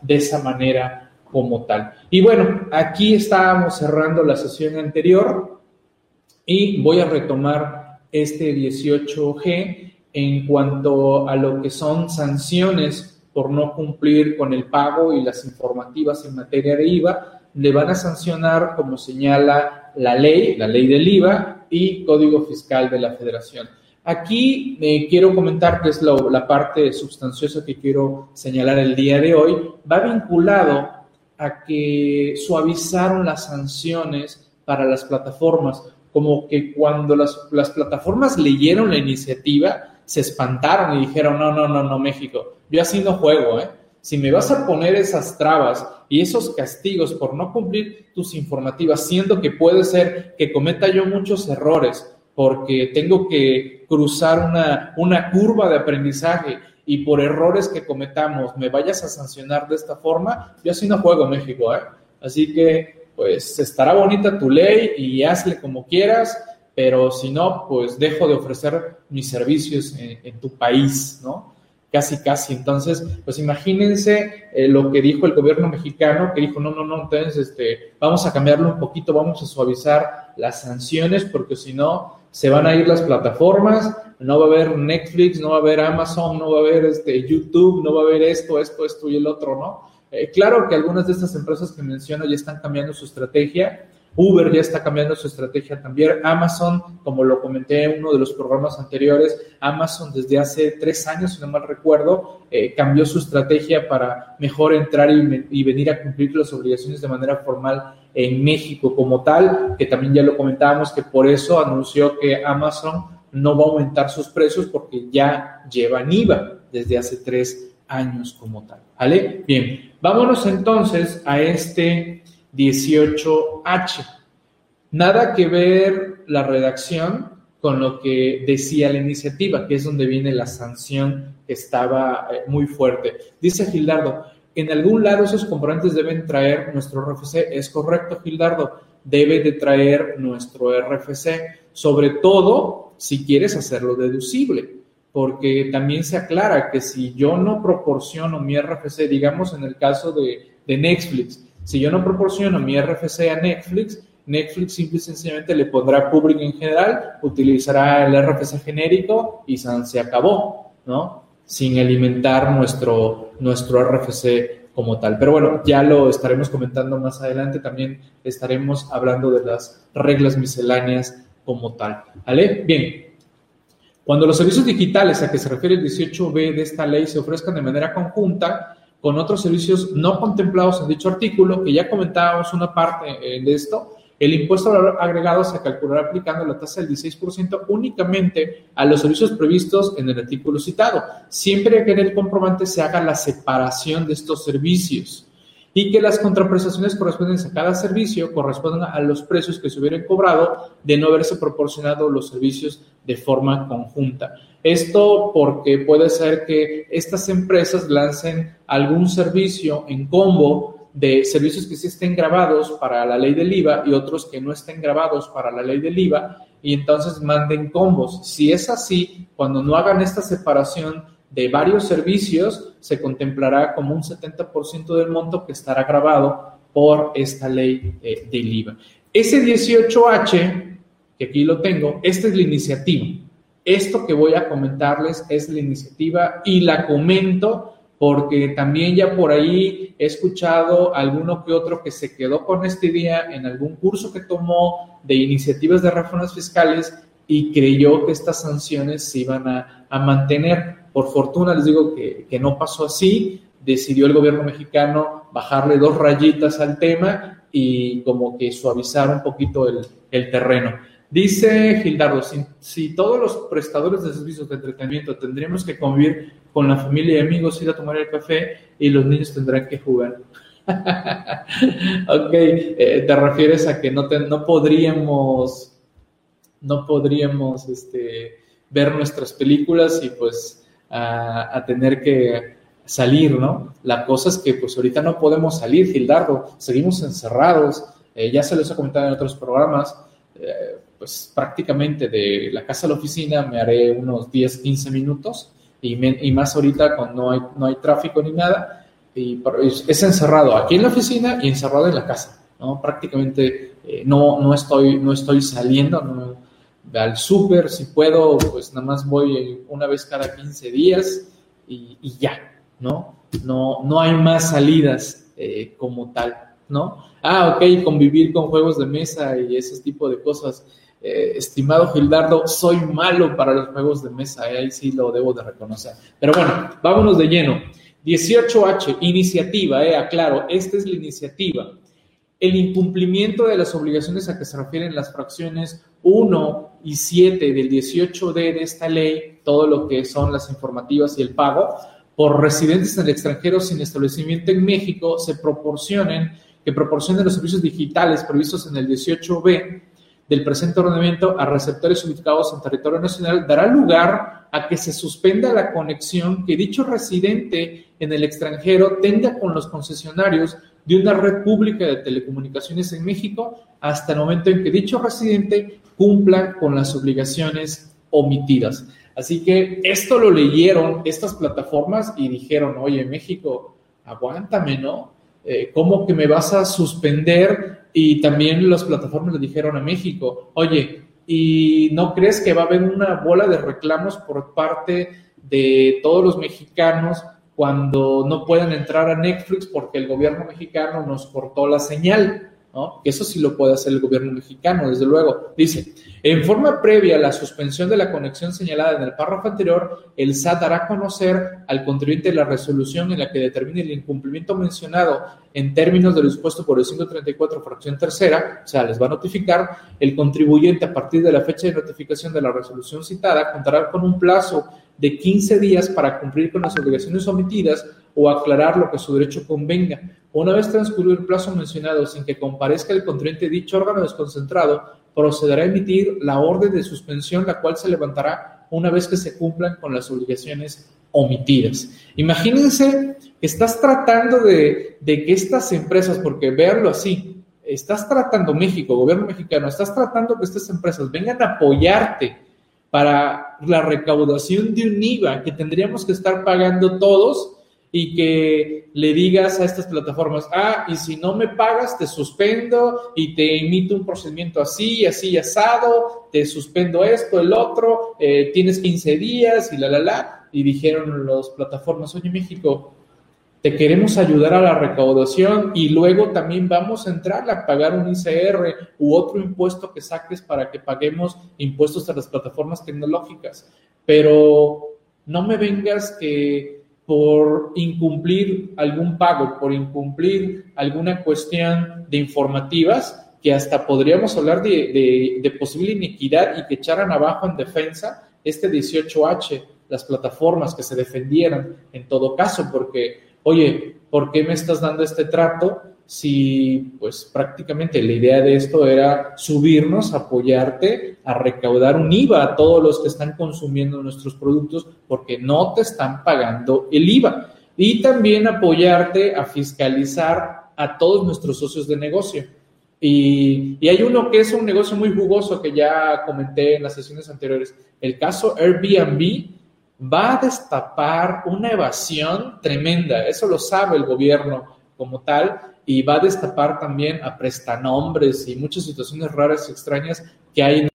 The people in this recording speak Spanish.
de esa manera como tal. Y bueno, aquí estábamos cerrando la sesión anterior y voy a retomar este 18G en cuanto a lo que son sanciones por no cumplir con el pago y las informativas en materia de IVA, le van a sancionar como señala la ley, la ley del IVA y Código Fiscal de la Federación. Aquí me quiero comentar que es la parte sustanciosa que quiero señalar el día de hoy, va vinculado a que suavizaron las sanciones para las plataformas, como que cuando las, las plataformas leyeron la iniciativa, se espantaron y dijeron, no, no, no, no, México, yo así no juego, ¿eh? Si me vas a poner esas trabas y esos castigos por no cumplir tus informativas, siendo que puede ser que cometa yo muchos errores, porque tengo que cruzar una, una curva de aprendizaje y por errores que cometamos me vayas a sancionar de esta forma, yo así no juego México, ¿eh? Así que, pues, estará bonita tu ley y hazle como quieras, pero si no, pues dejo de ofrecer mis servicios en, tu país, ¿no? Casi, casi. Entonces, pues imagínense eh, lo que dijo el gobierno mexicano, que dijo, no, no, no, entonces este, vamos a cambiarlo un poquito, vamos a suavizar las sanciones, porque si no, se van a ir las plataformas, no va a haber Netflix, no va a haber Amazon, no va a haber este, YouTube, no va a haber esto, esto, esto y el otro, ¿no? Eh, claro que algunas de estas empresas que menciono ya están cambiando su estrategia, Uber ya está cambiando su estrategia también. Amazon, como lo comenté en uno de los programas anteriores, Amazon desde hace tres años, si no mal recuerdo, eh, cambió su estrategia para mejor entrar y, venir a cumplir las obligaciones de manera formal en México como tal, que también ya lo comentábamos, que por eso anunció que Amazon no va a aumentar sus precios porque ya llevan IVA desde hace tres años como tal. ¿Vale? Bien, vámonos entonces a este 18H. Nada que ver la redacción con lo que decía la iniciativa, que es donde viene la sanción que estaba eh, muy fuerte. Dice Gildardo, en algún lado esos componentes deben traer nuestro RFC. Es correcto, Gildardo, debe de traer nuestro RFC, sobre todo si quieres hacerlo deducible, porque también se aclara que si yo no proporciono mi RFC, digamos en el caso de, de Netflix, si yo no proporciono mi RFC a Netflix, Netflix simple y sencillamente le pondrá public en general, utilizará el RFC genérico y se acabó, ¿no? Sin alimentar nuestro, nuestro RFC como tal. Pero bueno, ya lo estaremos comentando más adelante. También estaremos hablando de las reglas misceláneas como tal. ¿Vale? Bien. Cuando los servicios digitales a que se refiere el 18b de esta ley se ofrezcan de manera conjunta, con otros servicios no contemplados en dicho artículo, que ya comentábamos una parte eh, de esto, el impuesto agregado se calculará aplicando la tasa del 16% únicamente a los servicios previstos en el artículo citado, siempre que en el comprobante se haga la separación de estos servicios y que las contraprestaciones correspondientes a cada servicio correspondan a los precios que se hubieran cobrado de no haberse proporcionado los servicios de forma conjunta. Esto porque puede ser que estas empresas lancen algún servicio en combo de servicios que sí estén grabados para la ley del IVA y otros que no estén grabados para la ley del IVA y entonces manden combos. Si es así, cuando no hagan esta separación de varios servicios, se contemplará como un 70% del monto que estará grabado por esta ley eh, del IVA. Ese 18H, que aquí lo tengo, esta es la iniciativa. Esto que voy a comentarles es la iniciativa y la comento porque también ya por ahí he escuchado alguno que otro que se quedó con este día en algún curso que tomó de iniciativas de reformas fiscales y creyó que estas sanciones se iban a, a mantener. Por fortuna les digo que, que, no pasó así, decidió el gobierno mexicano bajarle dos rayitas al tema y como que suavizar un poquito el, el terreno. Dice Gildardo, si, si, todos los prestadores de servicios de entretenimiento tendríamos que convivir con la familia y amigos, ir a tomar el café y los niños tendrán que jugar. ok, eh, te refieres a que no, no podríamos, no podríamos este, ver nuestras películas y pues a, tener que salir, ¿no? La cosa es que pues ahorita no podemos salir, Gildardo, seguimos encerrados, eh, ya se les he comentado en otros programas, eh, pues prácticamente de la casa a la oficina me haré unos 10, 15 minutos y, y más ahorita cuando no hay, no hay tráfico ni nada, y es encerrado aquí en la oficina y encerrado en la casa, ¿no? Prácticamente eh, no, no, estoy, no estoy saliendo no, al súper, si puedo, pues nada más voy una vez cada 15 días y, ya, ¿no? No, no hay más salidas eh, como tal, ¿no? Ah, ok, convivir con juegos de mesa y ese tipo de cosas. Eh, estimado Gildardo, soy malo para los juegos de mesa, ahí sí lo debo de reconocer. Pero bueno, vámonos de lleno. 18H, iniciativa, eh, aclaro, esta es la iniciativa. El incumplimiento de las obligaciones a que se refieren las fracciones 1 y 7 del 18D de esta ley, todo lo que son las informativas y el pago, por residentes en el extranjero sin establecimiento en México, se proporcionen, que proporcionen los servicios digitales previstos en el 18B del presente ordenamiento a receptores ubicados en territorio nacional dará lugar a que se suspenda la conexión que dicho residente en el extranjero tenga con los concesionarios de una red pública de telecomunicaciones en México hasta el momento en que dicho residente cumpla con las obligaciones omitidas. Así que esto lo leyeron estas plataformas y dijeron, oye, México, aguántame, ¿no? Eh, ¿Cómo que me vas a suspender y también las plataformas le dijeron a México, oye, ¿y no crees que va a haber una bola de reclamos por parte de todos los mexicanos cuando no puedan entrar a Netflix porque el gobierno mexicano nos cortó la señal? ¿no? Eso sí lo puede hacer el gobierno mexicano, desde luego. Dice, en forma previa a la suspensión de la conexión señalada en el párrafo anterior, el SAT dará a conocer al contribuyente la resolución en la que determine el incumplimiento mencionado en términos de lo dispuesto por el 134 fracción tercera, o sea, les va a notificar, el contribuyente a partir de la fecha de notificación de la resolución citada contará con un plazo de 15 días para cumplir con las obligaciones omitidas o aclarar lo que su derecho convenga. Una vez transcurrido el plazo mencionado sin que comparezca el contribuyente dicho órgano desconcentrado, procederá a emitir la orden de suspensión, la cual se levantará una vez que se cumplan con las obligaciones omitidas. Imagínense estás tratando de, de que estas empresas, porque veanlo así, estás tratando México, gobierno mexicano, estás tratando que estas empresas vengan a apoyarte para la recaudación de un IVA que tendríamos que estar pagando todos y que le digas a estas plataformas, ah, y si no me pagas, te suspendo y te emito un procedimiento así, así, asado, te suspendo esto, el otro, eh, tienes 15 días y la, la, la. Y dijeron las plataformas, oye México, te queremos ayudar a la recaudación y luego también vamos a entrar a pagar un ICR u otro impuesto que saques para que paguemos impuestos a las plataformas tecnológicas. Pero no me vengas que por incumplir algún pago, por incumplir alguna cuestión de informativas, que hasta podríamos hablar de, posible inequidad y que echaran abajo en defensa este 18H, las plataformas que se defendieran en todo caso, porque, oye, ¿por qué me estás dando este trato? si pues prácticamente la idea de esto era subirnos, apoyarte a recaudar un IVA a todos los que están consumiendo nuestros productos porque no te están pagando el IVA. Y también apoyarte a fiscalizar a todos nuestros socios de negocio. Y, hay uno que es un negocio muy jugoso que ya comenté en las sesiones anteriores. El caso Airbnb va a destapar una evasión tremenda. Eso lo sabe el gobierno como tal y va a destapar también a prestanombres y muchas situaciones raras y extrañas que hay